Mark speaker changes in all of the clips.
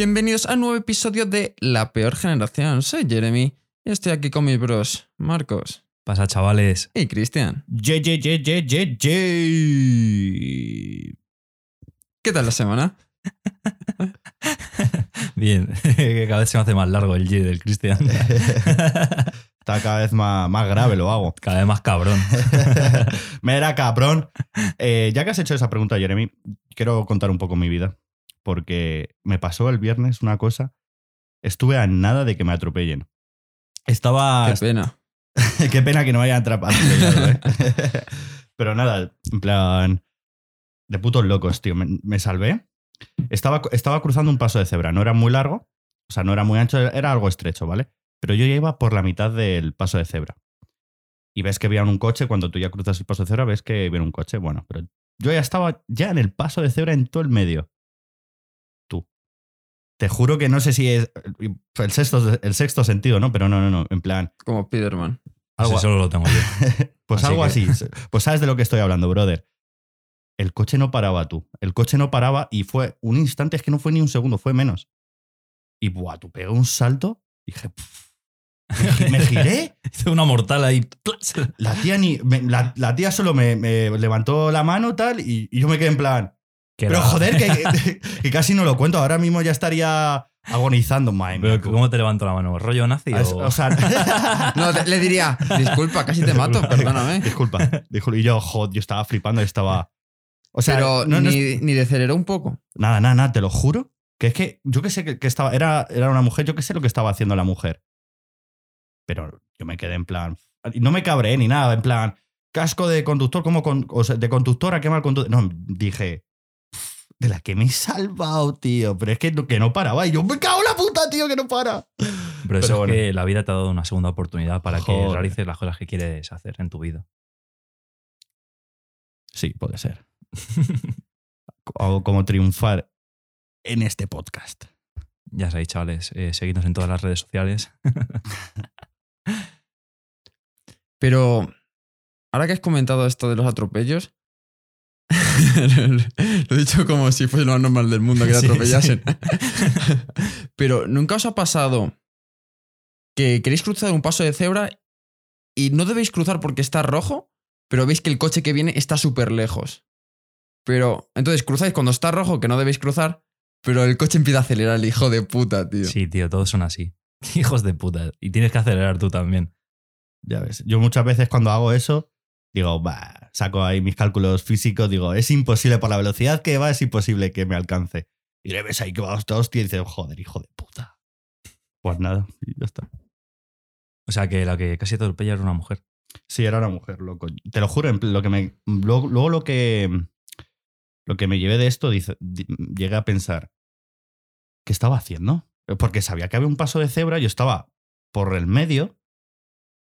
Speaker 1: Bienvenidos a un nuevo episodio de La Peor Generación. Soy Jeremy y estoy aquí con mis bros Marcos
Speaker 2: Pasa, chavales.
Speaker 1: y Cristian.
Speaker 3: Ye, ye, ye, ye, ye, ye.
Speaker 1: ¿Qué tal la semana?
Speaker 2: Bien, que cada vez se me hace más largo el G del Cristian.
Speaker 3: Está cada vez más, más grave, lo hago.
Speaker 2: Cada vez más cabrón.
Speaker 3: Mira, cabrón. Eh, ya que has hecho esa pregunta, Jeremy, quiero contar un poco mi vida. Porque me pasó el viernes una cosa. Estuve a nada de que me atropellen. Estaba.
Speaker 1: Qué pena.
Speaker 3: Qué pena que no me hayan atra- atropellado, ¿eh? Pero nada, en plan. De putos locos, tío. Me, me salvé. Estaba, estaba cruzando un paso de cebra. No era muy largo. O sea, no era muy ancho, era algo estrecho, ¿vale? Pero yo ya iba por la mitad del paso de cebra. Y ves que veían un coche. Cuando tú ya cruzas el paso de cebra, ves que viene un coche. Bueno, pero yo ya estaba ya en el paso de cebra en todo el medio. Te juro que no sé si es el sexto, el sexto sentido, ¿no? Pero no, no, no. En plan.
Speaker 1: Como Spiderman.
Speaker 3: Algo,
Speaker 2: Eso solo lo tengo yo.
Speaker 3: pues
Speaker 2: Así
Speaker 3: algo
Speaker 2: que-
Speaker 3: así. Pues sabes de lo que estoy hablando, brother. El coche no paraba tú. El coche no paraba y fue un instante, es que no fue ni un segundo, fue menos. Y buah, tú pegué un salto. Dije, "Pff". me, gi- me giré.
Speaker 2: Hice una mortal ahí.
Speaker 3: La tía, ni, me- la, la tía solo me, me levantó la mano tal y, y yo me quedé en plan.
Speaker 2: Que
Speaker 3: Pero
Speaker 2: era-
Speaker 3: joder, que, que- casi no lo cuento. Ahora mismo ya estaría agonizando. Mía.
Speaker 2: Pero, ¿Cómo te levanto la mano? ¿Rollo nazi?
Speaker 3: Es-
Speaker 2: o-
Speaker 3: o sea,
Speaker 1: No, te- le diría, disculpa, casi te mato, perdóname.
Speaker 3: disculpa, disculpa. Y yo, joder, yo estaba flipando, estaba. O sea,
Speaker 1: Pero
Speaker 3: no- no-
Speaker 1: ni, ni deceleró un poco.
Speaker 3: Nada, nada, nada, te lo juro. Que es que yo que sé que, que estaba. Era, era una mujer, yo que sé lo que estaba haciendo la mujer. Pero yo me quedé en plan. No me cabré ni nada, en plan. Casco de conductor, como con, o sea, de conductora, qué mal conductor. No, dije. "Uf, De la que me he salvado, tío. Pero es que no, que no paraba. Y yo, me cago en la puta, tío, que no para.
Speaker 2: Pero eso
Speaker 3: bueno.
Speaker 2: es que la vida te ha dado una segunda oportunidad para que realices las cosas que quieres hacer en tu vida.
Speaker 3: Sí, puede ser. O como triunfar en este podcast.
Speaker 2: Ya sabéis, chavales, eh, seguidnos en todas las redes sociales.
Speaker 1: Pero ahora que has comentado esto de los atropellos, lo he dicho como si fuese lo más normal del mundo que te
Speaker 2: Sí,
Speaker 1: atropellasen. Pero ¿nunca os ha pasado que queréis cruzar un paso de cebra y no debéis cruzar porque está rojo, pero veis que el coche que viene está súper lejos? Pero entonces cruzáis cuando está rojo, que no debéis cruzar, pero el coche empieza a acelerar, el hijo de puta, tío.
Speaker 2: Sí, tío, todos son así. Hijos de puta. Y tienes que acelerar tú también.
Speaker 3: Ya ves. Yo muchas veces cuando hago eso, digo, va, saco ahí mis cálculos físicos, digo, es imposible, por la velocidad que va, es imposible que me alcance. Y le ves ahí que va hasta hostia y dices, joder, hijo de puta. Pues nada, y ya está.
Speaker 2: O sea, que la que casi te atropella era una mujer.
Speaker 3: Sí, era una mujer, loco. Te lo juro, lo que me, luego, luego lo que lo que me llevé de esto, dice, di- llegué a pensar, ¿qué estaba haciendo? Porque sabía que había un paso de cebra, yo estaba por el medio.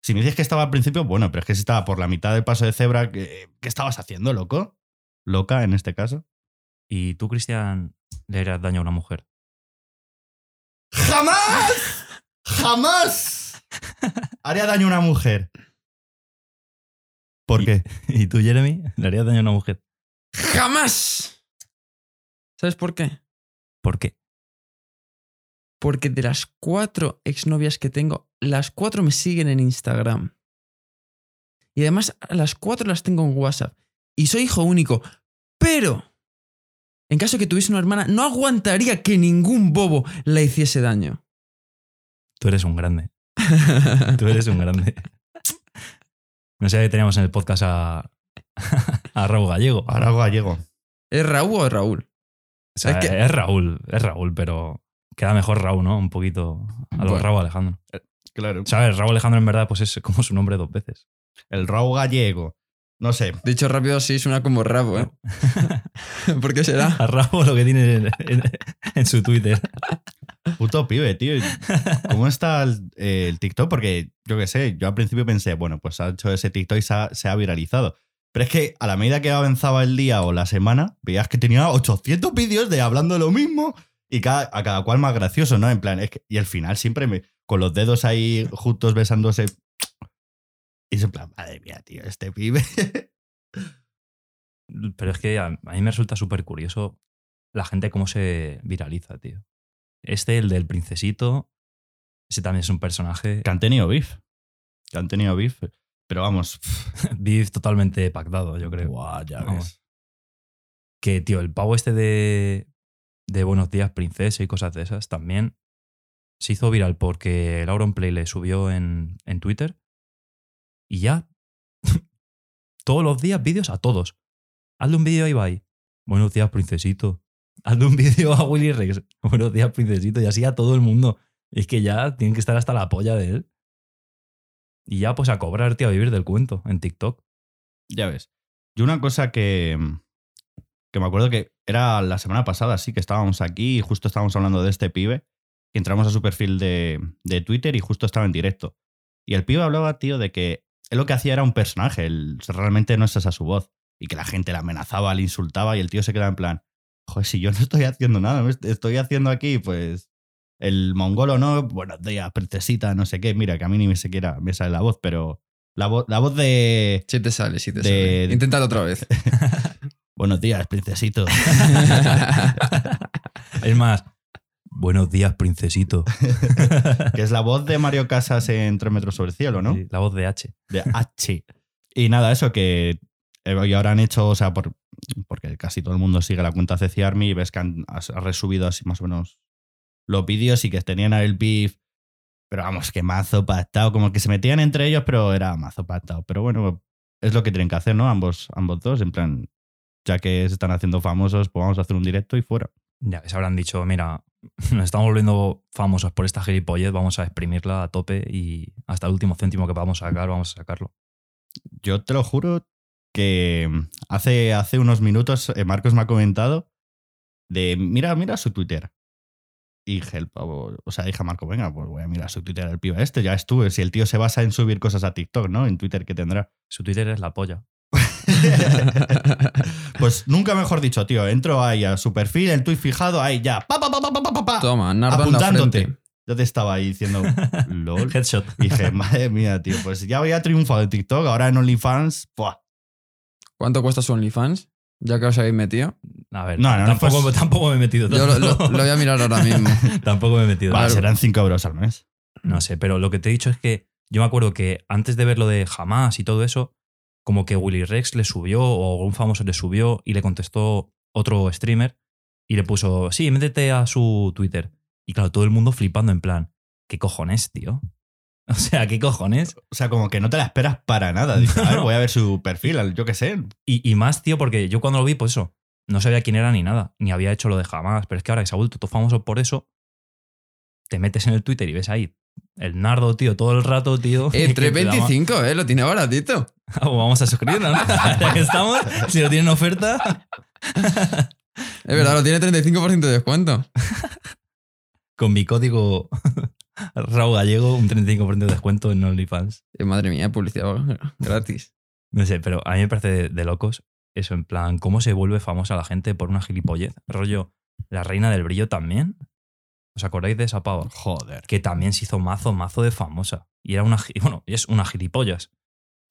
Speaker 3: Si me dices que estaba al principio, bueno, pero es que si estaba por la mitad del paso de cebra, ¿qué, qué estabas haciendo, loco? Loca en este caso.
Speaker 2: ¿Y tú, Cristian, le harías daño a una mujer?
Speaker 3: ¡Jamás! ¡Jamás! Haría daño a una mujer. ¿Por qué?
Speaker 2: ¿Y tú, Jeremy, le harías daño a una mujer?
Speaker 1: ¡Jamás! ¿Sabes por qué?
Speaker 2: ¿Por qué?
Speaker 1: Porque de las cuatro exnovias que tengo, las cuatro me siguen en Instagram. Y además, a las cuatro las tengo en WhatsApp. Y soy hijo único. Pero, en caso de que tuviese una hermana, no aguantaría que ningún bobo la hiciese daño.
Speaker 2: Tú eres un grande. Tú eres un grande. No sé, teníamos en el podcast a, a Raúl Gallego.
Speaker 3: Ahora hago gallego.
Speaker 1: ¿Es Raúl o es Raúl?
Speaker 2: O sea,
Speaker 1: es
Speaker 2: es,
Speaker 1: que-
Speaker 2: Raúl, es Raúl, pero queda mejor Raúl, ¿no? Un poquito a lo
Speaker 1: Bueno.
Speaker 2: Raúl Alejandro.
Speaker 3: Claro.
Speaker 2: ¿Sabes? Raúl Alejandro en verdad pues es como su nombre dos veces.
Speaker 3: El Raúl gallego. No sé.
Speaker 1: Dicho rápido, sí, suena como rabo, ¿eh? ¿Por qué será?
Speaker 2: A Raúl lo que tiene en, en- en su Twitter.
Speaker 3: Puto pibe, tío. ¿Cómo está el, eh, el TikTok? Porque yo qué sé, yo al principio pensé, bueno, pues ha hecho ese TikTok y se ha, se ha viralizado. Pero es que a la medida que avanzaba el día o la semana, veías que tenía 800 vídeos de hablando de lo mismo y cada, a cada cual más gracioso, ¿no? En plan, es que, y al final siempre me, con los dedos ahí juntos besándose. Y es en plan, madre mía, tío, este pibe.
Speaker 2: Pero es que a, a mí me resulta súper curioso la gente cómo se viraliza, tío. Este, el del princesito. Ese también es un personaje.
Speaker 3: Que han tenido beef. Que han tenido beef. Pero vamos.
Speaker 2: Beef totalmente pactado, yo creo.
Speaker 3: Buah, ya
Speaker 2: Vamos.
Speaker 3: ves.
Speaker 2: Que, tío, el pavo este de, de Buenos Días, Princesa y cosas de esas también se hizo viral porque el Auronplay le subió en, en Twitter y ya todos los días vídeos a todos. Hazle un vídeo a Ibai. Buenos días, princesito. Hazle un vídeo a Willy Rex. Buenos días, princesito. Y así a todo el mundo. Es que ya tienen que estar hasta la polla de él. Y ya, pues a cobrar, tío, a vivir del cuento en TikTok.
Speaker 3: Ya ves. Y una cosa que, que me acuerdo que era la semana pasada, sí, que estábamos aquí y justo estábamos hablando de este pibe. Y entramos a su perfil de, de Twitter y justo estaba en directo. Y el pibe hablaba, tío, de que él lo que hacía era un personaje, él, realmente no es esa su voz. Y que la gente le amenazaba, le insultaba y el tío se quedaba en plan, joder, si yo no estoy haciendo nada, estoy haciendo aquí, pues, el mongolo no, buenos días, princesita, no sé qué, mira, que a mí ni me siquiera me sale la voz, pero la, vo- la voz de...
Speaker 1: Sí te sale, sí te
Speaker 3: De-
Speaker 1: sale. Inténtalo otra vez.
Speaker 3: Buenos días, princesito.
Speaker 2: Es más, buenos días, princesito.
Speaker 3: que es la voz de Mario Casas en 3 metros sobre el cielo, ¿no?
Speaker 2: Sí, La voz de H.
Speaker 3: De H. Y nada, eso que eh, y ahora han hecho, o sea, por, porque casi todo el mundo sigue la cuenta CC Army y ves que han has- resubido así más o menos los vídeos y que tenían el beef. Pero vamos, que mazo pactado. Como que se metían entre ellos, pero era mazo pactado. Pero bueno, es lo que tienen que hacer, ¿no? Ambos, ambos dos, en plan, ya que se están haciendo famosos, pues vamos a hacer un directo y fuera.
Speaker 2: Ya se habrán dicho, mira, nos estamos volviendo famosos por esta gilipollez, vamos a exprimirla a tope y hasta el último céntimo que podamos sacar, vamos a sacarlo.
Speaker 3: Yo te lo juro que hace, hace unos minutos eh, Marcos me ha comentado de mira, mira su Twitter. Y dije, el pavo- o sea, dije a Marco, venga, pues voy a mirar su Twitter del pibe este, ya estuve. Si el tío se basa en subir cosas a TikTok, ¿no? En Twitter que tendrá.
Speaker 2: Su Twitter es la polla.
Speaker 3: pues nunca mejor dicho, tío. Entro ahí a su perfil, el tweet fijado, ahí ya. Pa, pa, pa, pa, pa, pa, pa, pa.
Speaker 1: Toma, nardo en la
Speaker 3: apuntándote. Yo te estaba ahí diciendo, lol.
Speaker 2: Headshot.
Speaker 3: Y dije, madre mía, tío, pues ya había triunfado en TikTok, ahora en OnlyFans, ¡buah!
Speaker 1: ¿Cuánto cuesta su OnlyFans? Ya que os habéis metido.
Speaker 2: A ver,
Speaker 3: No, no, no,
Speaker 2: tampoco,
Speaker 3: pues-
Speaker 2: tampoco me he metido
Speaker 1: Yo lo, lo- lo voy a mirar ahora mismo.
Speaker 2: tampoco me he metido
Speaker 3: Va,
Speaker 2: tanto.
Speaker 3: serán 5 euros al mes.
Speaker 2: No sé, pero lo que te he dicho es que yo me acuerdo que antes de ver lo de jamás y todo eso, como que Willy Rex le subió o algún famoso le subió y le contestó otro streamer y le puso, sí, métete a su Twitter. Y claro, todo el mundo flipando en plan, ¿qué cojones, tío? O sea, ¿qué cojones?
Speaker 3: O sea, como que no te la esperas para nada. Dices, a ver, voy a ver su perfil, yo qué sé.
Speaker 2: Y, y más, tío, porque yo cuando lo vi, pues eso, no sabía quién era ni nada, ni había hecho lo de jamás, pero es que ahora que se ha vuelto todo famoso por eso, te metes en el Twitter y ves ahí el nardo, tío, todo el rato, tío.
Speaker 1: Eh,
Speaker 2: que te da ma-
Speaker 1: 3.25, ¿eh? Lo tiene baratito.
Speaker 2: Pues vamos a suscribirnos, ¿no? ya que estamos, si lo tienen oferta,
Speaker 1: Es verdad, lo tiene 35% de descuento.
Speaker 2: con mi código Raúl Gallego, un 35% de descuento en OnlyFans.
Speaker 1: Eh, madre mía, publicidad gratis.
Speaker 2: No sé, pero a mí me parece de, de locos eso, en plan, cómo se vuelve famosa la gente por una gilipollez. Rollo, la reina del brillo también. ¿Os acordáis de esa pava?
Speaker 3: Joder.
Speaker 2: Que también se hizo mazo, mazo de famosa. Y era una, bueno, es una gilipollas.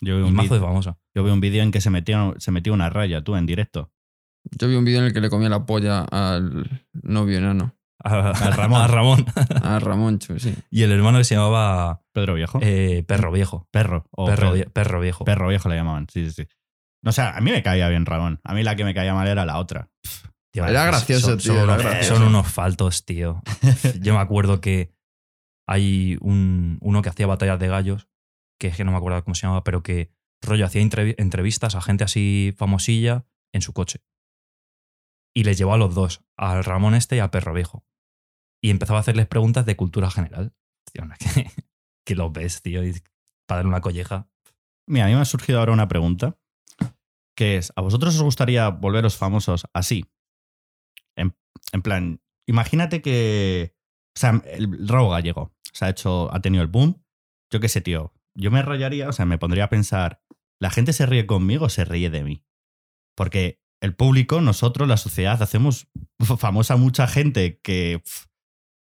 Speaker 3: Yo vi
Speaker 2: Y
Speaker 3: un
Speaker 2: mazo de famosa.
Speaker 3: yo vi un vídeo en que se metió, se metió una raya, tú, en directo.
Speaker 1: Yo vi un vídeo en el que le comía la polla al novio enano.
Speaker 2: A,
Speaker 3: A Ramón.
Speaker 2: a Ramón.
Speaker 1: A Ramoncho, sí.
Speaker 2: y el hermano que se llamaba
Speaker 3: Pedro Viejo.
Speaker 2: eh, Perro Viejo.
Speaker 3: perro. O
Speaker 2: Perro,
Speaker 3: Pedro-
Speaker 2: perro Viejo.
Speaker 3: perro Viejo le llamaban, sí, sí, sí. No, o sea, a mí me caía bien Ramón. A mí la que me caía mal era la otra.
Speaker 2: Tío,
Speaker 1: Era
Speaker 2: son-
Speaker 1: gracioso,
Speaker 2: son,
Speaker 1: tío,
Speaker 2: Son,
Speaker 1: era
Speaker 2: unos,
Speaker 1: gracioso.
Speaker 2: son unos faltos, tío. Yo me acuerdo que hay un, uno que hacía batallas de gallos, que es que no me acuerdo cómo se llamaba, pero que rollo hacía entrevi- entrevistas a gente así famosilla en su coche. Y les llevó a los dos, al Ramón este y a Perro Viejo. Y empezaba a hacerles preguntas de cultura general. Tío, que, que los ves, tío, y para darle una colleja.
Speaker 3: Mira, a mí me ha surgido ahora una pregunta, que es, ¿a vosotros os gustaría volveros famosos así? En, plan, imagínate que, o sea, el robo gallego, se ha hecho, ha tenido el boom. Yo qué sé, tío, yo me rayaría, o sea, me pondría a pensar, ¿la gente se ríe conmigo o se ríe de mí? Porque el público, nosotros, la sociedad, hacemos famosa mucha gente que,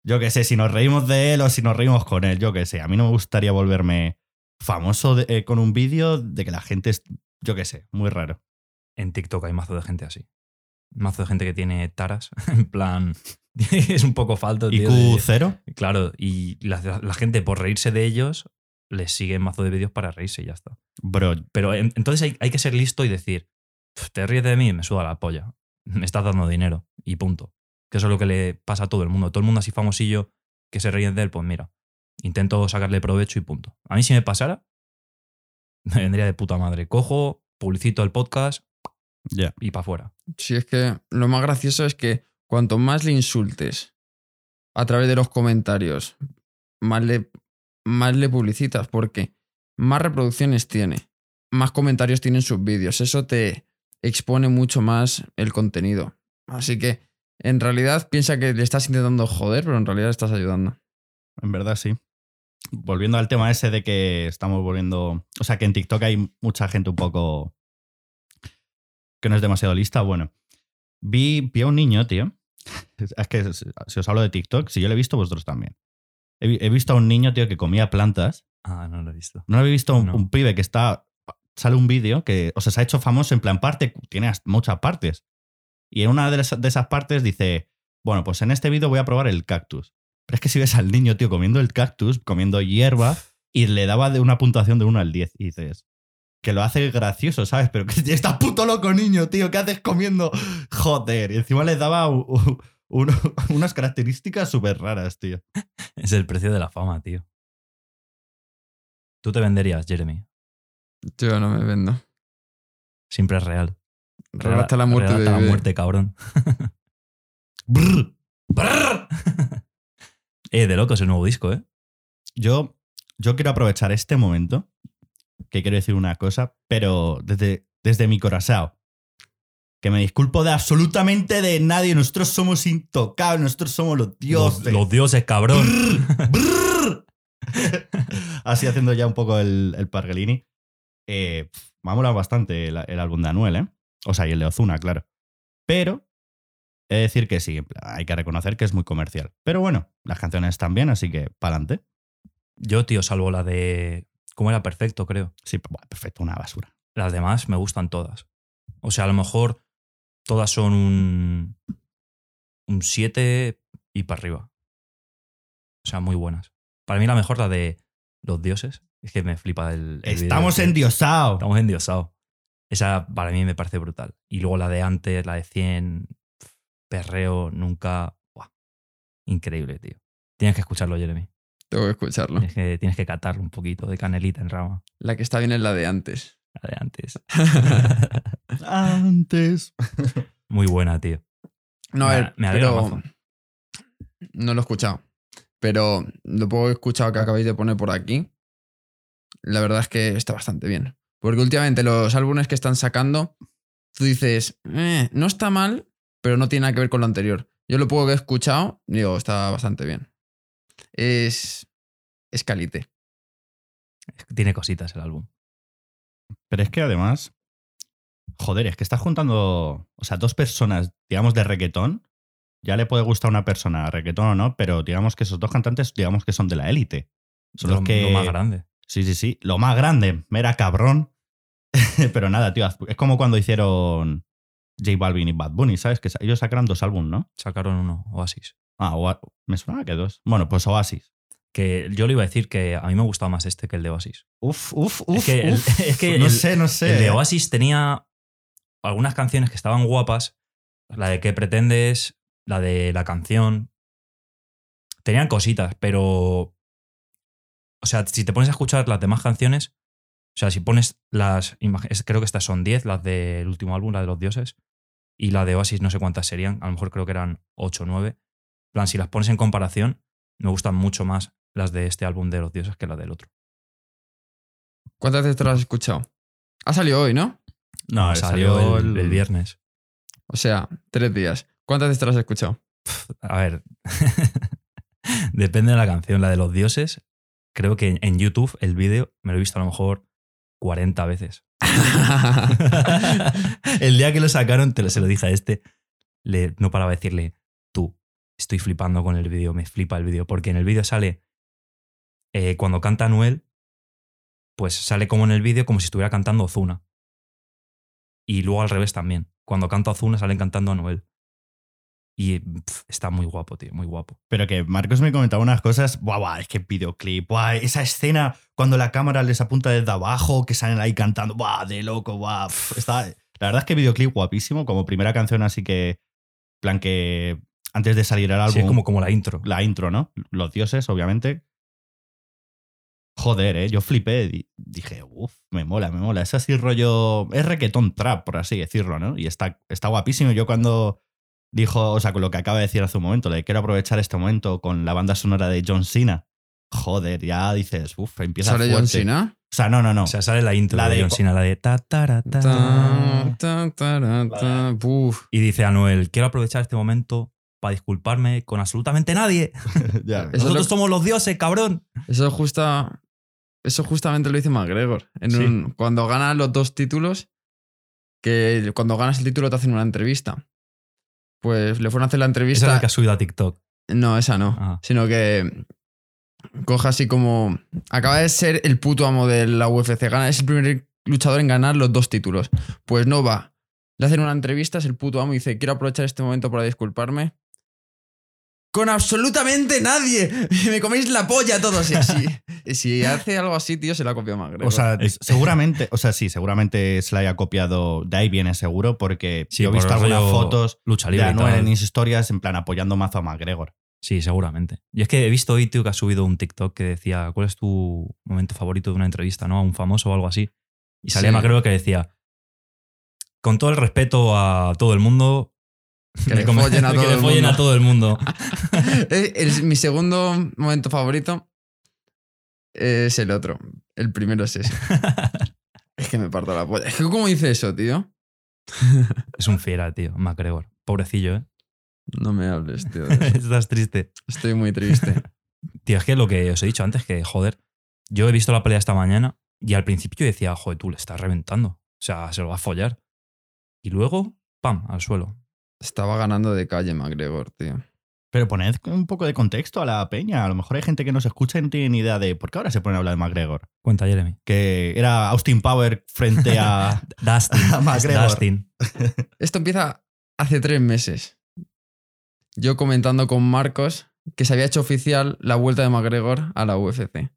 Speaker 3: yo qué sé, si nos reímos de él o si nos reímos con él, yo qué sé, a mí no me gustaría volverme famoso eh, con un vídeo de que la gente es, yo qué sé, muy raro.
Speaker 2: En TikTok hay mazo de gente así. Mazo de gente que tiene taras. En plan, es un poco falto,
Speaker 3: ¿Y
Speaker 2: tío. de-
Speaker 3: Q0?
Speaker 2: Claro, y la, la gente por reírse de ellos les sigue mazo de vídeos para reírse y ya está.
Speaker 3: Bro,
Speaker 2: Pero en- entonces hay, hay que ser listo y decir, "Pf, te ríes de mí, me suda la polla. Me estás dando dinero y punto. Que eso es lo que le pasa a todo el mundo. Todo el mundo así famosillo que se ríe de él, pues mira, intento sacarle provecho y punto. A mí si me pasara, me vendría de puta madre. Cojo, publicito el podcast
Speaker 3: ya.
Speaker 2: y para afuera.
Speaker 1: Si es que lo más gracioso es que cuanto más le insultes a través de los comentarios, más le, más le publicitas, porque más reproducciones tiene, más comentarios tienen sus vídeos. Eso te expone mucho más el contenido. Así que en realidad piensa que le estás intentando joder, pero en realidad le estás ayudando.
Speaker 3: En verdad, sí. Volviendo al tema ese de que estamos volviendo. O sea, que en TikTok hay mucha gente un poco. Que no es demasiado lista. Bueno, vi, vi a un niño, tío. Es que si os hablo de TikTok, si yo lo he visto, vosotros también. He, vi- he visto a un niño, tío, que comía plantas.
Speaker 2: Ah, no lo he visto.
Speaker 3: ¿No habéis visto un,
Speaker 2: No.
Speaker 3: un pibe que está. Sale un vídeo que, o sea, se ha hecho famoso en plan parte, tiene muchas partes. Y en una de, esas- de esas partes dice: Bueno, pues en este vídeo voy a probar el cactus. Pero es que si ves al niño, tío, comiendo el cactus, comiendo hierba, y le daba de una puntuación de 1 al 10, y dices. Que lo hace gracioso, ¿sabes? Pero que estás puto loco, niño, tío. ¿Qué haces comiendo? Joder. Y encima le daba u- u- uno- unas características súper raras, tío.
Speaker 2: Es el precio de la fama, tío. Tú te venderías, Jeremy.
Speaker 1: Yo no me vendo.
Speaker 2: Siempre es real.
Speaker 1: Real hasta la muerte
Speaker 2: Real hasta
Speaker 1: de
Speaker 2: la muerte, cabrón.
Speaker 3: Brr.
Speaker 2: Brrr. eh, de locos el nuevo disco, ¿eh?
Speaker 3: Yo, yo quiero aprovechar este momento, que quiero decir una cosa, pero desde, desde mi corazón. Que me disculpo de absolutamente de nadie. Nosotros somos intocables, nosotros somos los dioses.
Speaker 2: Los, los dioses, cabrón.
Speaker 3: Así haciendo ya un poco el, el Pargelini. Eh, me ha molado bastante el, el álbum de Anuel, ¿eh? O sea, y el de Ozuna, claro. Pero he de decir que sí, hay que reconocer que es muy comercial. Pero bueno, las canciones están bien, así que pa'lante.
Speaker 2: Yo, tío, salvo la de. ¿Cómo era? Perfecto, creo.
Speaker 3: Sí, buah, perfecto, una basura.
Speaker 2: Las demás me gustan todas. O sea, a lo mejor todas son un. Un 7 y para arriba. O sea, muy buenas. Para mí la mejor, la de Los Dioses. Es que me flipa el. el
Speaker 3: Estamos
Speaker 2: tío.
Speaker 3: endiosados.
Speaker 2: Estamos endiosados. Esa para mí me parece brutal. Y luego la de antes, la de 100, pf, perreo, nunca. Buah, increíble, tío. Tienes que escucharlo, Jeremy.
Speaker 1: Tengo que escucharlo.
Speaker 2: Tienes que, tienes que catarlo un poquito de canelita en rama.
Speaker 1: La que está bien es la de antes.
Speaker 2: La de antes.
Speaker 3: Antes.
Speaker 2: Muy buena, tío.
Speaker 1: No, a ver,
Speaker 2: me
Speaker 1: pero
Speaker 2: mazo.
Speaker 1: no lo he escuchado. Pero lo poco que he escuchado que acabáis de poner por aquí, la verdad es que está bastante bien. Porque últimamente los álbumes que están sacando, tú dices, "Eh, no está mal, pero no tiene nada que ver con lo anterior. Yo lo poco que he escuchado, digo, está bastante bien. Es. Es calite.
Speaker 2: Tiene cositas el álbum.
Speaker 3: Pero es que además. Joder, es que estás juntando. O sea, dos personas, digamos, de reggaetón. Ya le puede gustar a una persona, reggaetón o no, pero digamos que esos dos cantantes, digamos que son de la élite. Son
Speaker 2: lo,
Speaker 3: los que.
Speaker 2: lo más grande.
Speaker 3: Sí, sí, sí. Lo más grande. Mera cabrón. pero nada, tío. Es como cuando hicieron J Balvin y Bad Bunny, ¿sabes? Que ellos sacaron dos álbumes, ¿no?
Speaker 2: Sacaron uno, Oasis.
Speaker 3: Ah, Oa- me sonaba que dos. Bueno, pues Oasis.
Speaker 2: Que yo le iba a decir que a mí me gustaba más este que el de Oasis.
Speaker 3: Uf, uf, uf.
Speaker 2: que el-
Speaker 3: uf.
Speaker 2: es que
Speaker 3: no
Speaker 2: el-
Speaker 3: sé, no sé.
Speaker 2: El de Oasis tenía algunas canciones que estaban guapas. La de ¿Qué pretendes? La de la canción. Tenían cositas, pero. O sea, si te pones a escuchar las demás canciones. O sea, si pones las imágenes. Creo que estas son 10, las del último álbum, la de los dioses. Y la de Oasis, no sé cuántas serían. A lo mejor creo que eran 8 o 9. En plan, si las pones en comparación, me gustan mucho más las de este álbum de los dioses que la del otro.
Speaker 1: ¿Cuántas veces te lo has escuchado? Ha salido hoy, ¿no?
Speaker 3: No,
Speaker 2: salió el, el viernes.
Speaker 1: O sea, tres días. ¿Cuántas veces te lo has escuchado?
Speaker 2: A ver, depende de la canción. La de los dioses, creo que en- en YouTube el vídeo me lo he visto a lo mejor 40 veces. el día que lo sacaron, te lo, se lo dije a este, no paraba de decirle, tú, estoy flipando con el vídeo, me flipa el vídeo, porque en el vídeo sale, eh, cuando canta Noel, pues sale como en el vídeo como si estuviera cantando Ozuna. Y luego al revés también. Cuando canta Ozuna salen cantando a Noel. Y pf, está muy guapo, tío, muy guapo.
Speaker 3: Pero que Marcos me comentaba unas cosas. Buah, buah, es que videoclip. Buah, esa escena cuando la cámara les apunta desde abajo, que salen ahí cantando. Buah, de loco, pf, Está, la verdad es que videoclip guapísimo. Como primera canción, así que. plan que. Antes de salir el álbum.
Speaker 2: Sí, es como, como la intro.
Speaker 3: la intro, ¿no? Los dioses, obviamente. Joder, ¿eh? Yo flipé. di- Dije, uff, me mola, me mola. Es así rollo. Es reggaetón trap, por así decirlo, ¿no? Y está, está guapísimo. Yo cuando dijo, o sea, con lo que acaba de decir hace un momento, le quiero aprovechar este momento con la banda sonora de John Cena. Joder, ya dices, uff, empieza
Speaker 1: ¿Sale John. Cena?
Speaker 3: O sea, no, no, no.
Speaker 2: O sea, sale la intro
Speaker 3: La
Speaker 2: de
Speaker 3: de-
Speaker 2: John Cena, la de ta, ta.
Speaker 1: Ta.
Speaker 2: Y dice Anuel, quiero aprovechar este momento para disculparme con absolutamente nadie.
Speaker 3: Ya.
Speaker 2: Nosotros
Speaker 1: lo-
Speaker 2: somos los dioses, cabrón.
Speaker 1: Eso justa. Eso justamente lo dice McGregor. En
Speaker 2: Sí.
Speaker 1: un- cuando ganas los dos títulos, que cuando ganas el título te hacen una entrevista. Pues le fueron a hacer la
Speaker 2: Esa es
Speaker 1: entrevista.
Speaker 2: la que has subido a TikTok.
Speaker 1: No, esa no.
Speaker 2: Ah.
Speaker 1: Sino que coja así como. Acaba de ser el puto amo de la UFC. Gana, es el primer luchador en ganar los dos títulos. Pues no va. Le hacen una entrevista, es el puto amo y dice: Quiero aprovechar este momento para disculparme. Con absolutamente nadie. Me coméis la polla todos y así. Si hace algo así, tío, se la copia más.
Speaker 3: O sea,
Speaker 2: Es-
Speaker 3: seguramente, o sea, sí, seguramente se la haya copiado. De ahí viene seguro, porque
Speaker 2: Sí,
Speaker 3: yo he visto
Speaker 2: el
Speaker 3: algunas fotos
Speaker 2: Lucha
Speaker 3: de
Speaker 2: libre. y
Speaker 3: Anuel en mis historias en plan apoyando mazo a McGregor.
Speaker 2: Sí, seguramente. Y es que he visto hoy, tío, que ha subido un TikTok que decía, ¿cuál es tu momento favorito de una entrevista, no? A un famoso o algo así. Y salía
Speaker 1: Sí.
Speaker 2: McGregor que decía, con todo el respeto a todo el mundo,
Speaker 1: Que le follen a
Speaker 2: que
Speaker 1: todo
Speaker 2: le
Speaker 1: el
Speaker 2: follen
Speaker 1: mundo.
Speaker 2: a todo el mundo.
Speaker 1: Eh, el- mi segundo momento favorito es el otro. El primero es ese. es que me parto la polla. Es que, ¿cómo dice eso, tío?
Speaker 2: es un fiera, tío, McGregor. Pobrecillo, ¿eh?
Speaker 1: No me hables, tío.
Speaker 2: Estás triste.
Speaker 1: Estoy muy triste.
Speaker 2: Tío, es que lo que os he dicho antes, que joder, yo he visto la pelea esta mañana y al principio yo decía, joder, tú le estás reventando. O sea, se lo va a follar. Y luego, pam, al suelo.
Speaker 1: Estaba ganando de calle McGregor, tío.
Speaker 3: Pero poned un poco de contexto a la peña. A lo mejor hay gente que nos escucha y no tiene ni idea de por qué ahora se pone a hablar de McGregor.
Speaker 2: Cuenta, Jeremy.
Speaker 3: Que era Austin Power frente a.
Speaker 2: Dustin.
Speaker 3: A McGregor.
Speaker 2: es Dustin.
Speaker 1: Esto empieza hace tres meses. Yo comentando con Marcos que se había hecho oficial la vuelta de McGregor a la UFC.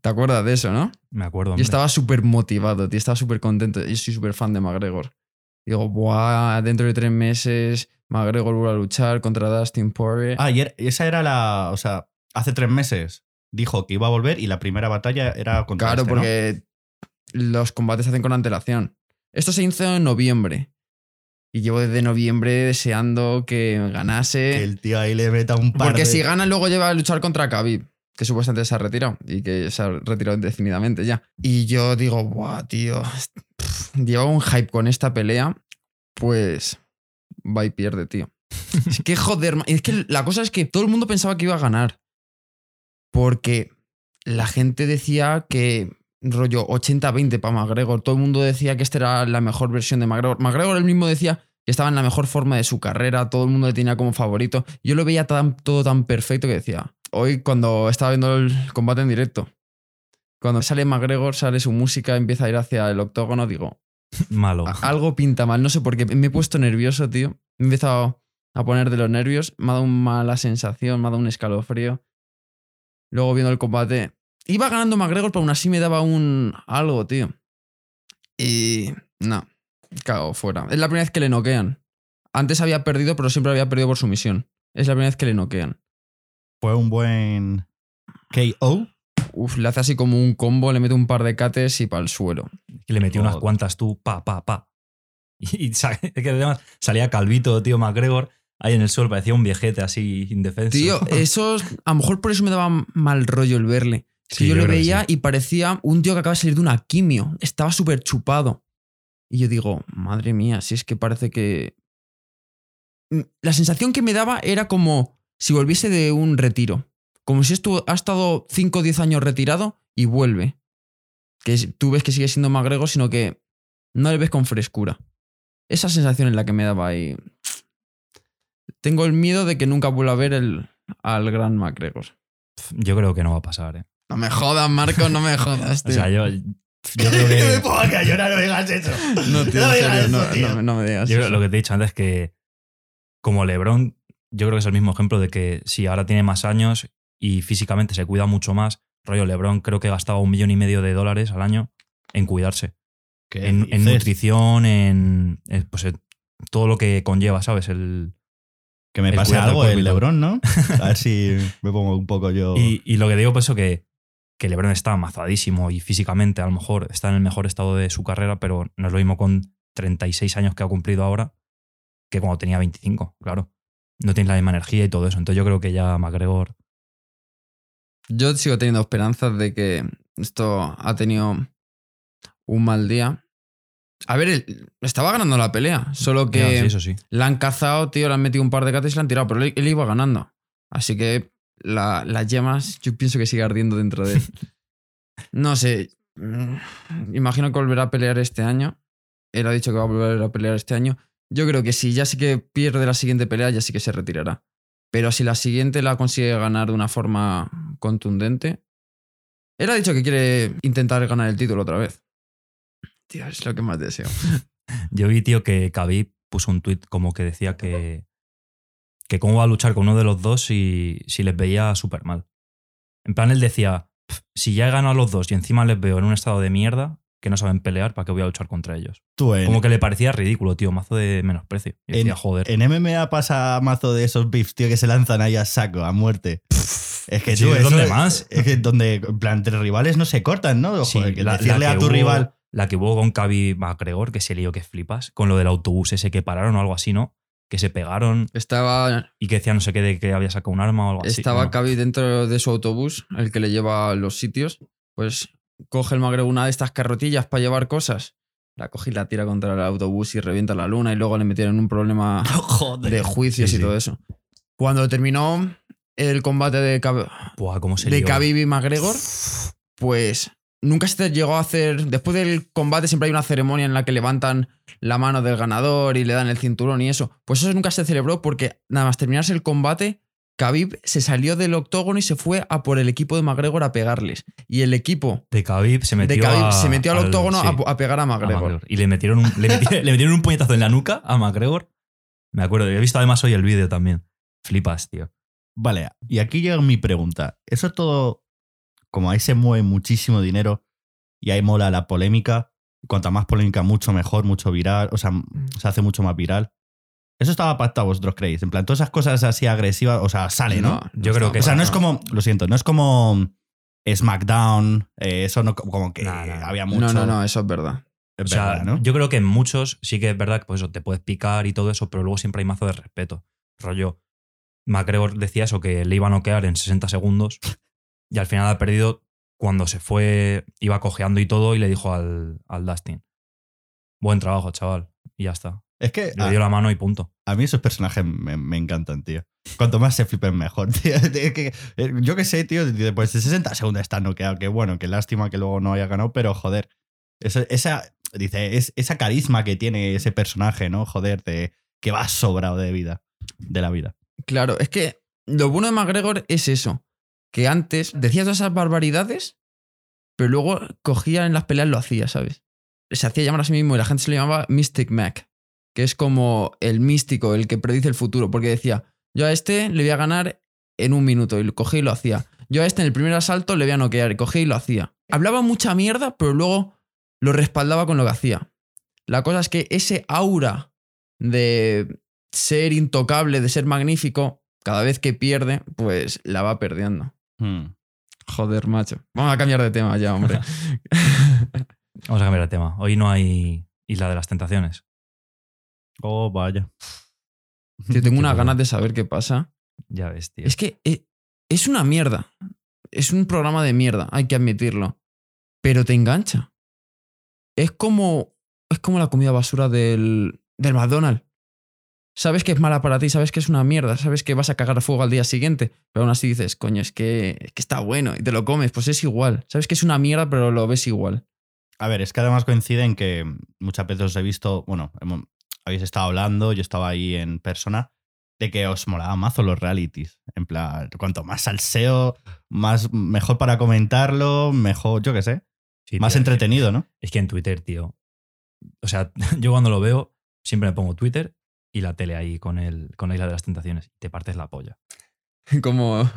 Speaker 1: ¿Te acuerdas de eso, no?
Speaker 2: Me acuerdo.
Speaker 1: Yo
Speaker 2: hombre.
Speaker 1: estaba súper motivado, tío. Estaba súper contento. Yo soy súper fan de McGregor. Digo, buah, dentro de tres meses McGregor vuelve a luchar contra Dustin Poirier.
Speaker 3: Ah, y era- esa era la. O sea, hace tres meses dijo que iba a volver y la primera batalla era contra
Speaker 1: claro,
Speaker 3: este, ¿no?
Speaker 1: porque los combates se hacen con antelación. Esto se hizo en noviembre. Y llevo desde noviembre deseando que ganase.
Speaker 3: Que el tío ahí le meta un par
Speaker 1: Porque
Speaker 3: de-
Speaker 1: si gana, luego lleva a luchar contra Khabib, que supuestamente se ha retirado y que se ha retirado indefinidamente ya. Y yo digo, buah, tío, pff, lleva un hype con esta pelea, pues va y pierde, tío. es que joder, es que la cosa es que todo el mundo pensaba que iba a ganar. Porque la gente decía que rollo 80-20 para McGregor. Todo el mundo decía que esta era la mejor versión de McGregor. McGregor él mismo decía que estaba en la mejor forma de su carrera. Todo el mundo le tenía como favorito. Yo lo veía tan, todo tan perfecto que decía. Hoy, cuando estaba viendo el combate en directo, cuando sale McGregor, sale su música, empieza a ir hacia el octógono, digo,
Speaker 2: Malo.
Speaker 1: algo pinta mal. No sé por qué. Me he puesto nervioso, tío. Me he empezado a poner de los nervios. Me ha dado una mala sensación, me ha dado un escalofrío. Luego viendo el combate. Iba ganando McGregor, pero aún así me daba un algo, tío. Y. No. Cago fuera. Es la primera vez que le noquean. Antes había perdido, pero siempre había perdido por sumisión. Es la primera vez que le noquean.
Speaker 3: Fue un buen KO.
Speaker 1: Uf, le hace así como un combo, le mete un par de cates y para el suelo.
Speaker 2: Que le metió unas cuantas tú, pa, pa, pa. Y, y sa- es que además salía calvito, tío, McGregor, ahí en el suelo, parecía un viejete así indefenso.
Speaker 1: Tío, eso. es- A lo mejor por eso me daba mal rollo el verle. Es que
Speaker 2: Sí,
Speaker 1: yo,
Speaker 2: yo que
Speaker 1: veía
Speaker 2: sí.
Speaker 1: y parecía un tío que acaba de salir de una quimio. Estaba súper chupado. Y yo digo, madre mía, si es que parece que. Mm, La sensación que me daba era como si volviese de un retiro. Como si esto ha estado 5 o 10 años retirado y vuelve. Que es- tú ves que sigue siendo McGregor, sino que no le ves con frescura. Esa sensación es la que me daba ahí. Tengo el miedo de que nunca vuelva a ver el, al gran McGregor.
Speaker 2: Yo creo que no va a pasar, ¿eh?
Speaker 1: No me jodas, Marco, no me jodas,
Speaker 2: O
Speaker 1: tío.
Speaker 2: sea, yo, yo creo que.
Speaker 3: Yo no digas eso.
Speaker 1: no, tío,
Speaker 3: No digas
Speaker 1: serio,
Speaker 3: eso,
Speaker 1: no,
Speaker 3: tío.
Speaker 1: no- no me digas
Speaker 2: Yo creo
Speaker 1: eso.
Speaker 2: lo que te he dicho antes que como LeBron, yo creo que es el mismo ejemplo de que si ahora tiene más años y físicamente se cuida mucho más, rollo LeBron creo que gastaba un millón y medio de dólares al año en cuidarse.
Speaker 3: ¿Qué
Speaker 2: En, nutrición, en, en, pues, en todo lo que conlleva, ¿sabes? El,
Speaker 3: Que me
Speaker 2: el
Speaker 3: pase algo el. Lebron, ¿no? A ver si me pongo un poco yo.
Speaker 2: y, y lo que digo, pues eso que, que LeBron está amazadísimo y físicamente a lo mejor está en el mejor estado de su carrera, pero no es lo mismo con 36 años que ha cumplido ahora que cuando tenía 25, claro. No tienes la misma energía y todo eso. Entonces yo creo que ya McGregor
Speaker 1: Yo sigo teniendo esperanzas de que esto ha tenido un mal día. A ver, él estaba ganando la pelea, solo que
Speaker 2: Ya, sí, eso sí.
Speaker 1: la han cazado, tío, le han metido un par de cates y la han tirado, pero él, él iba ganando. Así que la- las yemas yo pienso que sigue ardiendo dentro de él. No sé, mm, imagino que volverá a pelear este año. Él ha dicho que va a volver a pelear este año. Yo creo que si ya sí que pierde la siguiente pelea, ya sí que se retirará. Pero si la siguiente la consigue ganar de una forma contundente, él ha dicho que quiere intentar ganar el título otra vez. Tío, es lo que más deseo.
Speaker 2: Yo vi, tío, que Khabib puso un tuit como que decía que, que cómo va a luchar con uno de los dos si, si les veía súper mal. En plan, él decía, "Pf, si ya he ganado a los dos y encima les veo en un estado de mierda que no saben pelear, ¿para qué voy a luchar contra ellos?
Speaker 3: Tú en,
Speaker 2: Como que le parecía ridículo, tío, mazo de menosprecio. Y decía,
Speaker 3: En-
Speaker 2: joder.
Speaker 3: en MMA pasa mazo de esos beefs, tío, que se lanzan ahí a saco, a muerte. Es que
Speaker 2: Sí,
Speaker 3: tú,
Speaker 2: ¿es donde más?
Speaker 3: Es que donde, en plan, entre rivales no se cortan, ¿no?
Speaker 2: Sí,
Speaker 3: que
Speaker 2: la- la
Speaker 3: decirle a tu
Speaker 2: hubo-
Speaker 3: rival.
Speaker 2: La que hubo con Khabib McGregor, que se lío que flipas, con lo del autobús ese que pararon o algo así, ¿no? Que se pegaron
Speaker 1: Estaba,
Speaker 2: y que decía no sé qué de que había sacado un arma o algo así.
Speaker 1: estaba
Speaker 2: Bueno,
Speaker 1: Khabib dentro de su autobús, el que le lleva a los sitios. Pues coge el magre una de estas carrotillas para llevar cosas. La coge y la tira contra el autobús y revienta la luna y luego le metieron un problema
Speaker 3: Joder.
Speaker 1: de juicios
Speaker 2: Sí,
Speaker 1: y
Speaker 2: sí.
Speaker 1: todo eso. Cuando terminó el combate de, Kab-
Speaker 2: buah, cómo se
Speaker 1: de. Khabib y McGregor, pues nunca se llegó a hacer. Después del combate siempre hay una ceremonia en la que levantan la mano del ganador y le dan el cinturón y eso. Pues eso nunca se celebró porque nada más terminarse el combate, Khabib se salió del octógono y se fue a por el equipo de McGregor a pegarles. Y el equipo
Speaker 2: De Khabib se metió,
Speaker 1: de Khabib
Speaker 2: a-
Speaker 1: se metió al octógono
Speaker 2: sí,
Speaker 1: a, a pegar a
Speaker 2: a
Speaker 1: McGregor.
Speaker 2: Y le metieron, un, le, metieron, le metieron un puñetazo en la nuca a McGregor. Me acuerdo, he visto además hoy el vídeo también. Flipas, tío.
Speaker 3: Vale, y aquí llega mi pregunta. Eso todo, como ahí se mueve muchísimo dinero y ahí mola la polémica, cuanta más polémica, mucho mejor, mucho viral, o sea, se hace mucho más viral. Eso estaba pactado, vosotros creéis. En plan, todas esas cosas así agresivas, o sea, sale, ¿no?
Speaker 2: Yo creo que
Speaker 3: o sea, no
Speaker 2: no.
Speaker 3: es como, lo siento, no es como SmackDown, eh, eso no, como que
Speaker 2: No, no, no.
Speaker 3: había mucho.
Speaker 1: No, no, no, eso es verdad.
Speaker 3: Es
Speaker 2: O sea,
Speaker 3: verdad, ¿no?
Speaker 2: yo creo que en muchos sí que es verdad que pues eso, te puedes picar y todo eso, pero luego siempre hay mazo de respeto. Rollo, McGregor decía eso, que le iba a noquear en 60 segundos y al final ha perdido cuando se fue, iba cojeando y todo y le dijo al, al Dustin, buen trabajo, chaval. Y ya está.
Speaker 3: Es que
Speaker 2: Le
Speaker 3: a,
Speaker 2: dio la mano y punto.
Speaker 3: a mí esos personajes me, me encantan, tío. Cuanto más se flipen, mejor, tío. Es que, eh, yo qué sé, tío, después de 60 segundos está noqueado. Que bueno, qué lástima que luego no haya ganado, pero joder. Esa, esa- dice, es, esa carisma que tiene ese personaje, ¿no? Joder, de, que va sobrado de vida, de la vida.
Speaker 1: Claro, es que lo bueno de McGregor es eso. Que antes decía todas esas barbaridades, pero luego cogía en las peleas lo hacía, ¿sabes? Se hacía llamar a sí mismo y la gente se le llamaba Mystic Mac, que es como el místico, el que predice el futuro, porque decía, yo a este le voy a ganar en un minuto y lo cogía y lo hacía. Yo a este en el primer asalto le voy a noquear y cogía y lo hacía. Hablaba mucha mierda, pero luego lo respaldaba con lo que hacía. La cosa es que ese aura de ser intocable, de ser magnífico, cada vez que pierde, pues la va perdiendo.
Speaker 3: Hmm.
Speaker 1: Joder, macho. Vamos a cambiar de tema ya, hombre.
Speaker 2: Vamos a cambiar de tema. Hoy no hay Isla de las Tentaciones.
Speaker 3: Oh, vaya.
Speaker 1: Yo tengo unas ganas de saber qué pasa.
Speaker 2: Ya ves, tío.
Speaker 1: Es que eh, es una mierda. Es un programa de mierda, hay que admitirlo. Pero te engancha. Es como, es como la comida basura del, del McDonald's. Sabes que es mala para ti, sabes que es una mierda, sabes que vas a cagar a fuego al día siguiente, pero aún así dices, coño, es que, es que está bueno y te lo comes, pues es igual. Sabes que es una mierda, pero lo ves igual.
Speaker 3: A ver, es que además coincide en que muchas veces os he visto, bueno, hemos- habéis estado hablando, yo estaba ahí en persona, de que os molaba mazo los realities. En plan, cuanto más salseo, más mejor para comentarlo, mejor, yo qué sé,
Speaker 2: Sí,
Speaker 3: más
Speaker 2: tío,
Speaker 3: entretenido, ¿no?
Speaker 2: Es que en Twitter, tío. O sea, yo cuando lo veo, siempre me pongo Twitter y la tele ahí con, el, con la Isla de las Tentaciones. Te partes la polla.
Speaker 1: Como,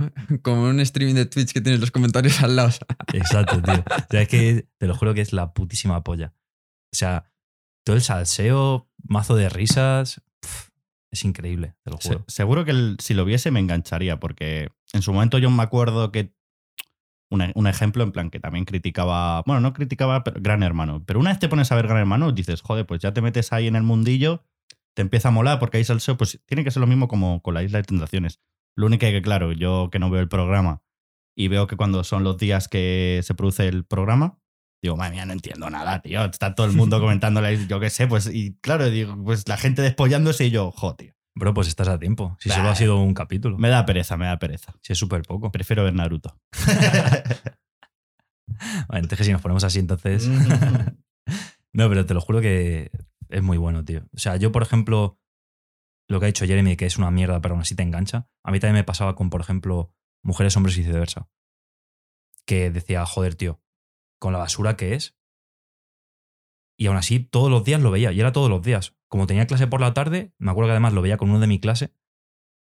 Speaker 1: como un streaming de Twitch que tienes los comentarios al lado.
Speaker 2: Exacto, tío. O sea, es que te lo juro que es la putísima polla. O sea, todo el salseo, mazo de risas. es increíble, te lo
Speaker 3: Se-
Speaker 2: juro.
Speaker 3: seguro que el- si lo viese me engancharía, porque en su momento yo me acuerdo que. una- un ejemplo en plan que también criticaba. Bueno, no criticaba pero Gran Hermano. Pero una vez te pones a ver Gran Hermano, dices, joder, pues ya te metes ahí en el mundillo, te empieza a molar porque hay salseo. Pues tiene que ser lo mismo como con la Isla de Tentaciones. Lo único que, claro, yo que no veo el programa y veo que cuando son los días que se produce el programa, digo, madre mía, no entiendo nada, tío. Está todo el mundo comentando, la- yo qué sé, pues, y claro, digo, pues la gente despollándose y yo, joder, tío.
Speaker 2: Bro, pues estás a tiempo. Si solo ha sido un capítulo.
Speaker 3: Me da pereza, me da pereza.
Speaker 2: Si es súper poco.
Speaker 3: Prefiero ver Naruto.
Speaker 2: Bueno, entonces, si nos ponemos así, entonces. No, pero te lo juro que es muy bueno, tío. O sea, yo, por ejemplo, lo que ha dicho Jeremy, que es una mierda, pero aún así te engancha. A mí también me pasaba con, por ejemplo, mujeres, hombres y viceversa. Que decía, joder, tío, con la basura que es. Y aún así, todos los días lo veía. Y era todos los días. Como tenía clase por la tarde, me acuerdo que además lo veía con uno de mi clase.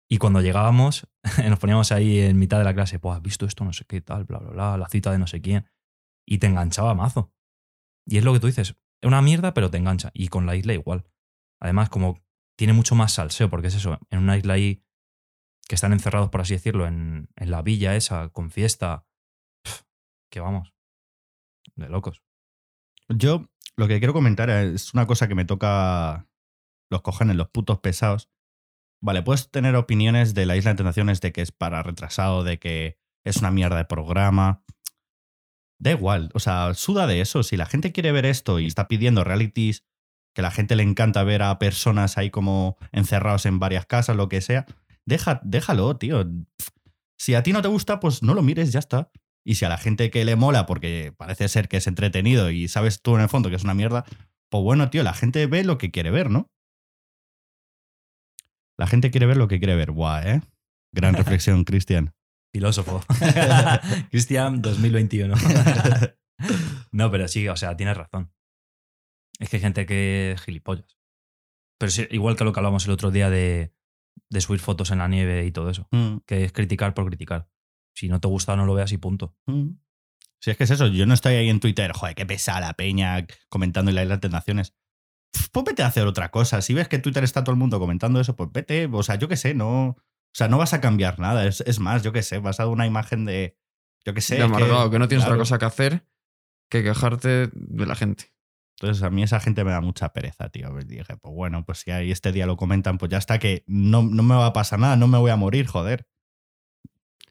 Speaker 2: Y cuando llegábamos, nos poníamos ahí en mitad de la clase, pues has visto esto, no sé qué tal, bla, bla, bla, la cita de no sé quién. Y te enganchaba mazo. Y es lo que tú dices, es una mierda, pero te engancha. Y con la isla igual. Además, como tiene mucho más salseo, porque es eso, en una isla ahí que están encerrados, por así decirlo, en, en la villa esa, con fiesta, que vamos, de locos.
Speaker 3: Yo lo que quiero comentar es una cosa que me toca los cojones, los putos pesados. Vale, puedes tener opiniones de la Isla de Tentaciones de que es para retrasado, de que es una mierda de programa. Da igual, o sea, suda de eso. Si la gente quiere ver esto y está pidiendo realities, que la gente le encanta ver a personas ahí como encerrados en varias casas, lo que sea, deja, déjalo, tío. Si a ti no te gusta, pues no lo mires, ya está. Y si a la gente que le mola, porque parece ser que es entretenido y sabes tú en el fondo que es una mierda, pues bueno, tío, la gente ve lo que quiere ver, ¿no? La gente quiere ver lo que quiere ver. Guau, ¿eh? Gran reflexión, Cristian.
Speaker 2: Filósofo. Cristian 2021. no, pero sí, o sea, tienes razón. Es que hay gente que es gilipollas. Pero sí, igual que lo que hablamos el otro día de, de subir fotos en la nieve y todo eso.
Speaker 3: Mm,
Speaker 2: Que es criticar por criticar. Si no te gusta, no lo veas y punto.
Speaker 3: mm. Si es que es eso, yo no estoy ahí en Twitter, joder, qué pesada la peña comentando en la Isla de Tentaciones. Pf, Pues vete a hacer otra cosa. Si ves que en Twitter está todo el mundo comentando eso, pues vete. O sea, yo qué sé, no. O sea, no vas a cambiar nada. Es, es más, yo qué sé, vas a dar una imagen de. Yo qué sé.
Speaker 1: de
Speaker 3: que-
Speaker 1: amargado, que, no tienes
Speaker 3: claro.
Speaker 1: otra cosa que hacer que quejarte de la gente.
Speaker 3: Entonces a mí esa gente me da mucha pereza, tío. Pues dije, pues bueno, pues si ahí este día lo comentan, pues ya está que no, no me va a pasar nada, no me voy a morir, joder.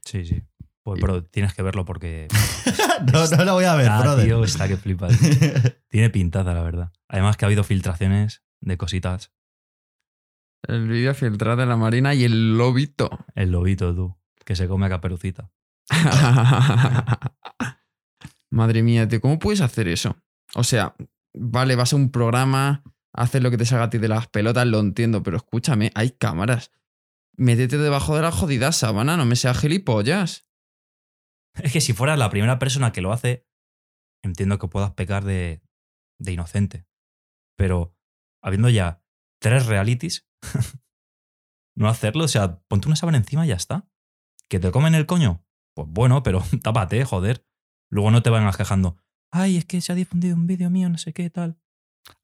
Speaker 2: Sí, sí. Pues, pero tienes que verlo porque.
Speaker 3: no, no lo voy a ver,
Speaker 2: está,
Speaker 3: brother.
Speaker 2: tío, está que flipas. Tiene pintaza, la verdad. Además que ha habido filtraciones de cositas.
Speaker 1: El vídeo filtrado de la marina y el lobito.
Speaker 2: El lobito, tú, que se come a caperucita.
Speaker 1: Madre mía, tío, ¿cómo puedes hacer eso? O sea, vale, vas a un programa, haces lo que te salga a ti de las pelotas, lo entiendo, pero escúchame, hay cámaras. Métete debajo de la jodida sábana, no me seas gilipollas.
Speaker 2: Es que si fueras la primera persona que lo hace, entiendo que puedas pecar de, de inocente. Pero habiendo ya tres realities, no hacerlo, o sea, ponte una sábana encima y ya está. ¿Que te comen el coño? Pues bueno, pero tápate, joder. Luego no te van quejando. Ay, es que se ha difundido un vídeo mío, no sé qué tal.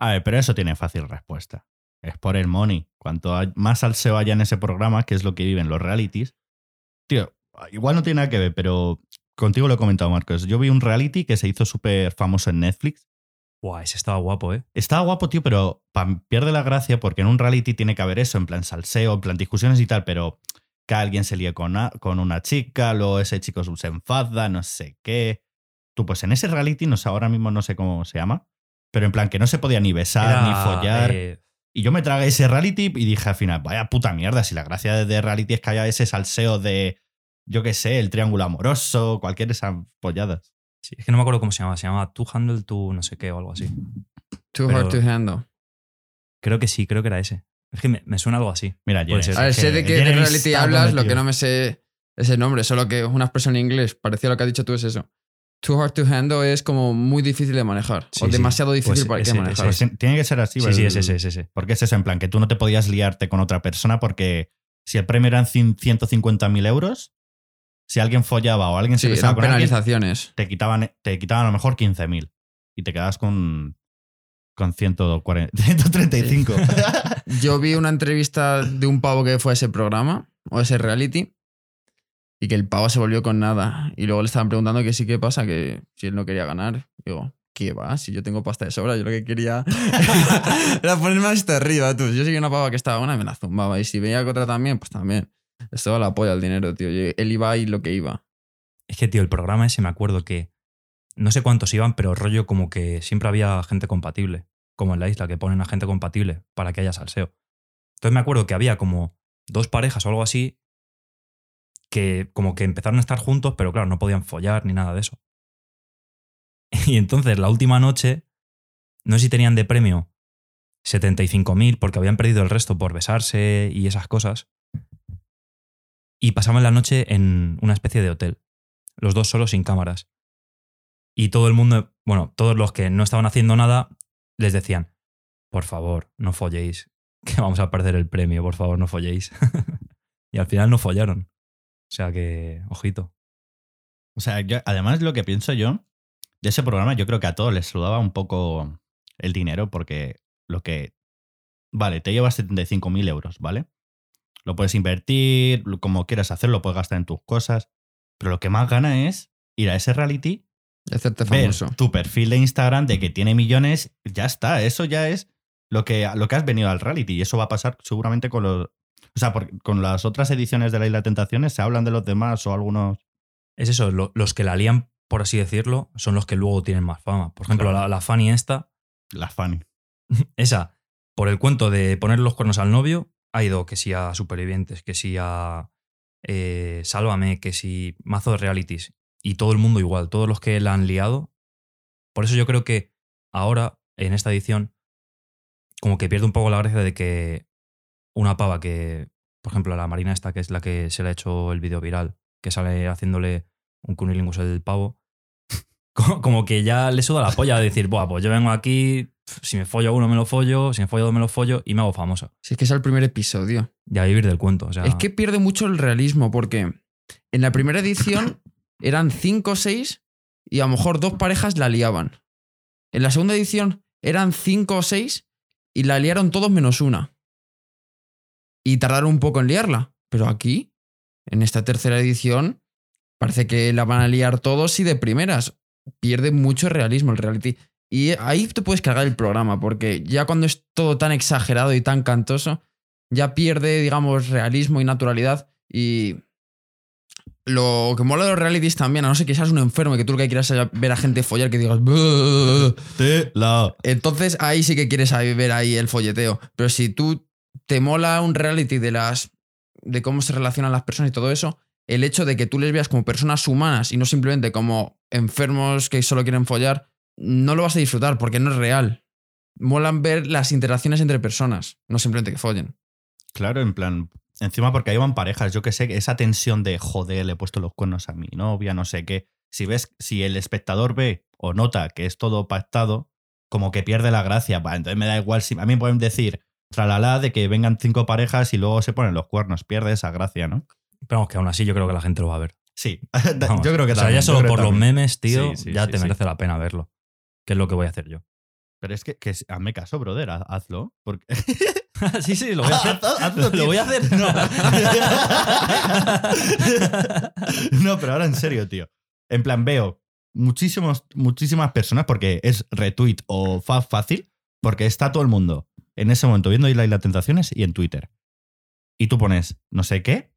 Speaker 3: A ver, pero eso tiene fácil respuesta. Es por el money. Cuanto más salseo haya en ese programa, que es lo que viven los realities. Tío, igual no tiene nada que ver, pero contigo lo he comentado, Marcos. Yo vi un reality que se hizo súper famoso en Netflix.
Speaker 2: Buah, ese estaba guapo, ¿eh?
Speaker 3: Estaba guapo, tío, pero pierde la gracia porque en un reality tiene que haber eso, en plan salseo, en plan discusiones y tal, pero que alguien se líe con una, con una chica, luego ese chico se enfada, no sé qué. Tú, pues en ese reality, no sé, ahora mismo no sé cómo se llama, pero en plan que no se podía ni besar, ni follar.
Speaker 2: eh,
Speaker 3: Y yo me tragué ese reality y dije al final, vaya puta mierda, si la gracia de- reality es que haya ese salseo de, yo qué sé, el triángulo amoroso, cualquier de esas polladas.
Speaker 2: sí, es que no me acuerdo cómo se llama. Se llama Two Handle to no sé qué o algo así.
Speaker 1: Too
Speaker 2: Pero-
Speaker 1: hard to handle.
Speaker 2: Creo que sí, creo que era ese. Es que me, me suena algo así.
Speaker 3: Mira,
Speaker 2: ser.
Speaker 1: A ver,
Speaker 3: es
Speaker 1: sé de qué reality hablas, lo que no me sé es el nombre, solo que una expresión en inglés, parecido a lo que has dicho tú, es eso. Too hard to handle es como muy difícil de manejar.
Speaker 2: Sí,
Speaker 1: o
Speaker 2: sí.
Speaker 1: demasiado difícil
Speaker 2: Pues
Speaker 1: para que
Speaker 2: ese-
Speaker 1: manejar.
Speaker 3: Pues tiene que ser así.
Speaker 2: Sí,
Speaker 3: el-
Speaker 2: sí, ese, ese, ese, ese.
Speaker 3: Porque es eso, en plan, que tú no te podías liarte con otra persona porque si el premio eran cien- 150.000 euros, si alguien follaba o alguien se
Speaker 1: Sí,
Speaker 3: besaba
Speaker 1: eran
Speaker 3: con alguien,
Speaker 1: penalizaciones.
Speaker 3: te quitaban, te quitaban a lo mejor 15.000 y te quedabas con, con 140, 135.
Speaker 1: Yo vi una entrevista de un pavo que fue a ese programa o a ese reality y que el pavo se volvió con nada. Y luego le estaban preguntando que sí que pasa, que si él no quería ganar. Digo, ¿qué va? Si yo tengo pasta de sobra, yo lo que quería era ponerme hasta arriba, tú. Yo soy una pava que estaba una, me la zumbaba. Y si que otra también, pues también. Esto la apoya el dinero, tío. Él iba y lo que iba.
Speaker 2: Es que, tío, el programa ese me acuerdo que no sé cuántos iban, pero rollo como que siempre había gente compatible. Como en la isla, que ponen a gente compatible para que haya salseo. Entonces me acuerdo que había como dos parejas o algo así que como que empezaron a estar juntos, pero claro, no podían follar ni nada de eso. Y entonces la última noche, no sé si tenían de premio 75.000 porque habían perdido el resto por besarse y esas cosas. Y pasaban la noche en una especie de hotel los dos solos sin cámaras. Y todo el mundo, bueno, todos los que no estaban haciendo nada, les decían, por favor, no folléis, que vamos a perder el premio, por favor, no folléis. y al final no follaron. O sea que, ojito.
Speaker 3: o sea, yo- además lo que pienso yo de ese programa, yo creo que a todos les sudaba un poco el dinero porque lo que... Vale, te llevas 75.000 euros, ¿vale? Lo puedes invertir, como quieras hacerlo, puedes gastar en tus cosas. Pero lo que más gana es ir a ese reality
Speaker 1: Y hacerte
Speaker 3: ver
Speaker 1: famoso.
Speaker 3: tu perfil de Instagram de que tiene millones, ya está, eso ya es lo que, lo que has venido al reality y eso va a pasar seguramente con los... O sea, por- con las otras ediciones de la Isla de Tentaciones se hablan de los demás o algunos...
Speaker 2: Es eso, lo- los que la lían, por así decirlo, son los que luego tienen más fama. Por ejemplo,
Speaker 3: Claro.
Speaker 2: la, la Fanny esta,
Speaker 3: Las fan.
Speaker 2: esa, por el cuento de poner los cuernos al novio, ha ido que sí a Supervivientes, que sí a eh, Sálvame, que sí mazo de realities. Y todo el mundo igual, todos los que la han liado. Por eso yo creo que ahora, en esta edición, como que pierde un poco la gracia de que una pava que, por ejemplo, la Marina esta, que es la que se le ha hecho el vídeo viral, que sale haciéndole un cunilingus el pavo, como, que ya le suda la polla de decir, Buah, pues yo vengo aquí, si me follo a uno me lo follo, si me follo a dos me lo follo y me hago famosa.
Speaker 1: Si es que es el primer episodio.
Speaker 2: Y a vivir del cuento. O sea,
Speaker 1: Es que pierde mucho el realismo porque en la primera edición eran 5 o 6 y a lo mejor dos parejas la liaban. En la segunda edición eran 5 o 6 y la liaron todos menos una. Y tardaron un poco en liarla. Pero aquí, en esta tercera edición, parece que la van a liar todos y de primeras. Pierde mucho realismo el reality. Y ahí te puedes cargar el programa, porque ya cuando es todo tan exagerado y tan cantoso, ya pierde, digamos, realismo y naturalidad. Y lo que mola de los realities también, a no ser que seas un enfermo y que tú lo que quieras es ver a gente follar, que digas. "Buh".
Speaker 3: Te la...
Speaker 1: Entonces ahí sí que quieres ver ahí el folleteo. Pero si tú te mola un reality de las. de cómo se relacionan las personas y todo eso, el hecho de que tú les veas como personas humanas y no simplemente como enfermos que solo quieren follar, no lo vas a disfrutar porque no es real. Molan ver las interacciones entre personas, no simplemente que follen.
Speaker 3: Claro, en plan... Encima porque ahí van parejas, yo que sé, esa tensión de joder, le he puesto los cuernos a mi novia, no sé qué. Si ves, si el espectador ve o nota que es todo pactado, como que pierde la gracia. Entonces me da igual si a mí me pueden decir tralala de que vengan cinco parejas y luego se ponen los cuernos, pierde esa gracia, ¿no?
Speaker 2: Pero vamos, que aún así yo creo que la gente lo va a ver.
Speaker 3: Sí,
Speaker 2: Vamos.
Speaker 3: yo creo que
Speaker 2: O sea,
Speaker 3: también,
Speaker 2: ya solo por los
Speaker 3: también.
Speaker 2: memes, tío,
Speaker 3: Sí, sí,
Speaker 2: ya
Speaker 3: sí,
Speaker 2: te merece la pena verlo. Que es lo que voy a hacer yo.
Speaker 3: Pero es que, que hazme caso, brother, haz- hazlo. Porque...
Speaker 2: sí, sí, lo voy a hacer.
Speaker 3: Hazlo, tío.
Speaker 2: lo voy a hacer.
Speaker 3: no, pero ahora en serio, tío. En plan, veo muchísimos, muchísimas personas porque es retweet o fácil, porque está todo el mundo en ese momento viendo Isla y las Tentaciones y en Twitter. Y tú pones no sé qué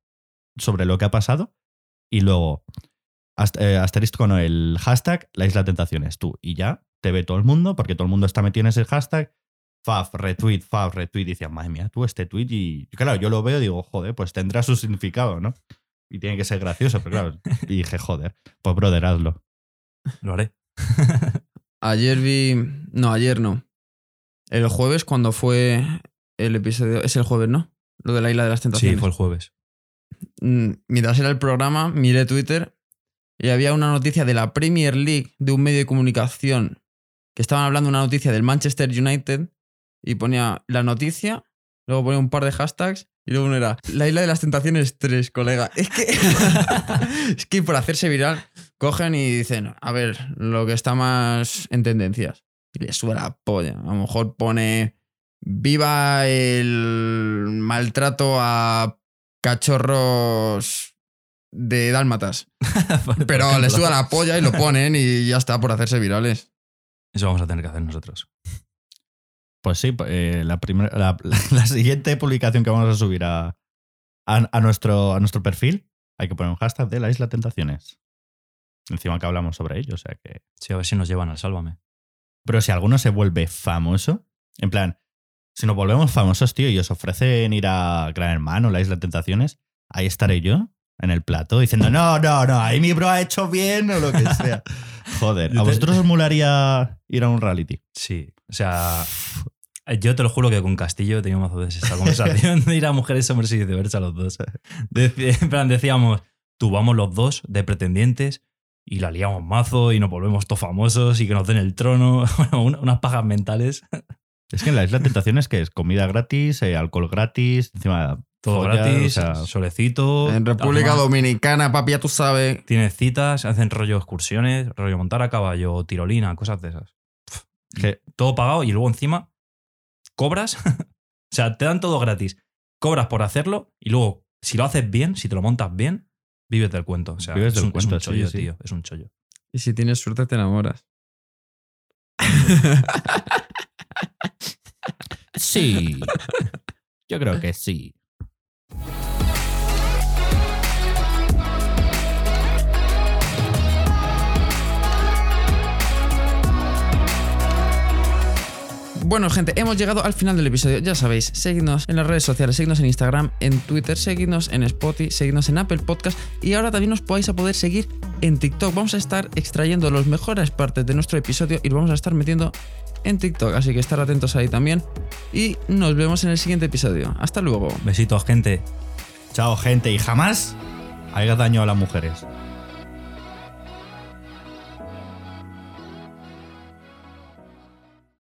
Speaker 3: sobre lo que ha pasado y luego eh, asterisco con el hashtag La Isla Tentaciones, tú. Y ya te ve todo el mundo porque todo el mundo está metido en ese hashtag. Faf, retweet, faf, retweet. Y decían, madre mía, tú este tweet. Y claro, yo lo veo y digo, joder, pues tendrá su significado, ¿no? Y tiene que ser gracioso, pero claro. Y dije, joder, pues brother, hazlo.
Speaker 2: lo haré.
Speaker 1: Ayer vi. No, ayer no. El jueves, cuando fue el episodio. Es el jueves, ¿no? Lo de la isla de las
Speaker 2: Sí,
Speaker 1: tentaciones.
Speaker 2: fue el jueves.
Speaker 1: Mm, Mientras era el programa, miré Twitter y había una noticia de la Premier League de un medio de comunicación que estaban hablando una noticia del Manchester United y ponía la noticia, luego ponía un par de hashtags y luego uno era la isla de las tentaciones 3, colega. Es que, es que por hacerse viral cogen y dicen, a ver, lo que está más en tendencias. Y le sube la polla. A lo mejor pone viva el maltrato a cachorros de dálmatas. Pero le suda la polla y lo ponen y ya está por hacerse virales.
Speaker 2: Eso vamos a tener que hacer nosotros.
Speaker 3: Pues sí, eh, la, primer- la, la siguiente publicación que vamos a subir a, a, a nuestro, a nuestro perfil, hay que poner un hashtag de la Isla Tentaciones. Encima que hablamos sobre ello, o sea que...
Speaker 2: Sí, a ver si nos llevan al Sálvame.
Speaker 3: Pero si alguno se vuelve famoso, en plan, si nos volvemos famosos, tío, y os ofrecen ir a Gran Hermano, la Isla de Tentaciones, ahí estaré yo, en el plato, diciendo, no, no, no, ahí mi bro ha hecho bien o lo que sea. Joder, ¿a vosotros os molaría ir a un reality?
Speaker 2: Sí, o sea, yo te lo juro que con Castillo teníamos esta conversación de ir a mujeres, hombres y viceversa los dos. En plan, decíamos, tú vamos los dos de pretendientes y la liamos mazo y nos volvemos todos famosos y que nos den el trono, Bueno, una- unas pajas mentales,
Speaker 3: Es que en la Isla de Tentaciones, que es comida gratis, eh, alcohol gratis, encima
Speaker 2: todo gratis,
Speaker 3: o sea,
Speaker 2: solecito.
Speaker 1: En República
Speaker 2: además,
Speaker 1: Dominicana, papi, ya tú sabes.
Speaker 2: Tienes citas, hacen rollo excursiones, rollo montar a caballo, tirolina, cosas de esas.
Speaker 3: que
Speaker 2: todo pagado y luego encima cobras. o sea, te dan todo gratis. Cobras por hacerlo y luego, si lo haces bien, si te lo montas bien, vives del cuento. O sea,
Speaker 3: Vives
Speaker 2: es,
Speaker 3: del
Speaker 2: un, es
Speaker 3: cuento,
Speaker 2: un
Speaker 3: sí,
Speaker 2: chollo,
Speaker 3: sí.
Speaker 2: tío. Es un chollo.
Speaker 1: Y si tienes suerte, te enamoras.
Speaker 3: sí. Yo creo que sí.
Speaker 1: Bueno, gente, hemos llegado al final del episodio. Ya sabéis, seguidnos en las redes sociales, seguidnos en Instagram, en Twitter, seguidnos en Spotify, seguidnos en Apple Podcast y ahora también os podéis a poder seguir en TikTok. Vamos a estar extrayendo las mejores partes de nuestro episodio y lo vamos a estar metiendo en TikTok, así que estar atentos ahí también. Y nos vemos en el siguiente episodio. Hasta luego.
Speaker 2: Besitos, gente.
Speaker 3: Chao, gente, y jamás hagas daño a las mujeres.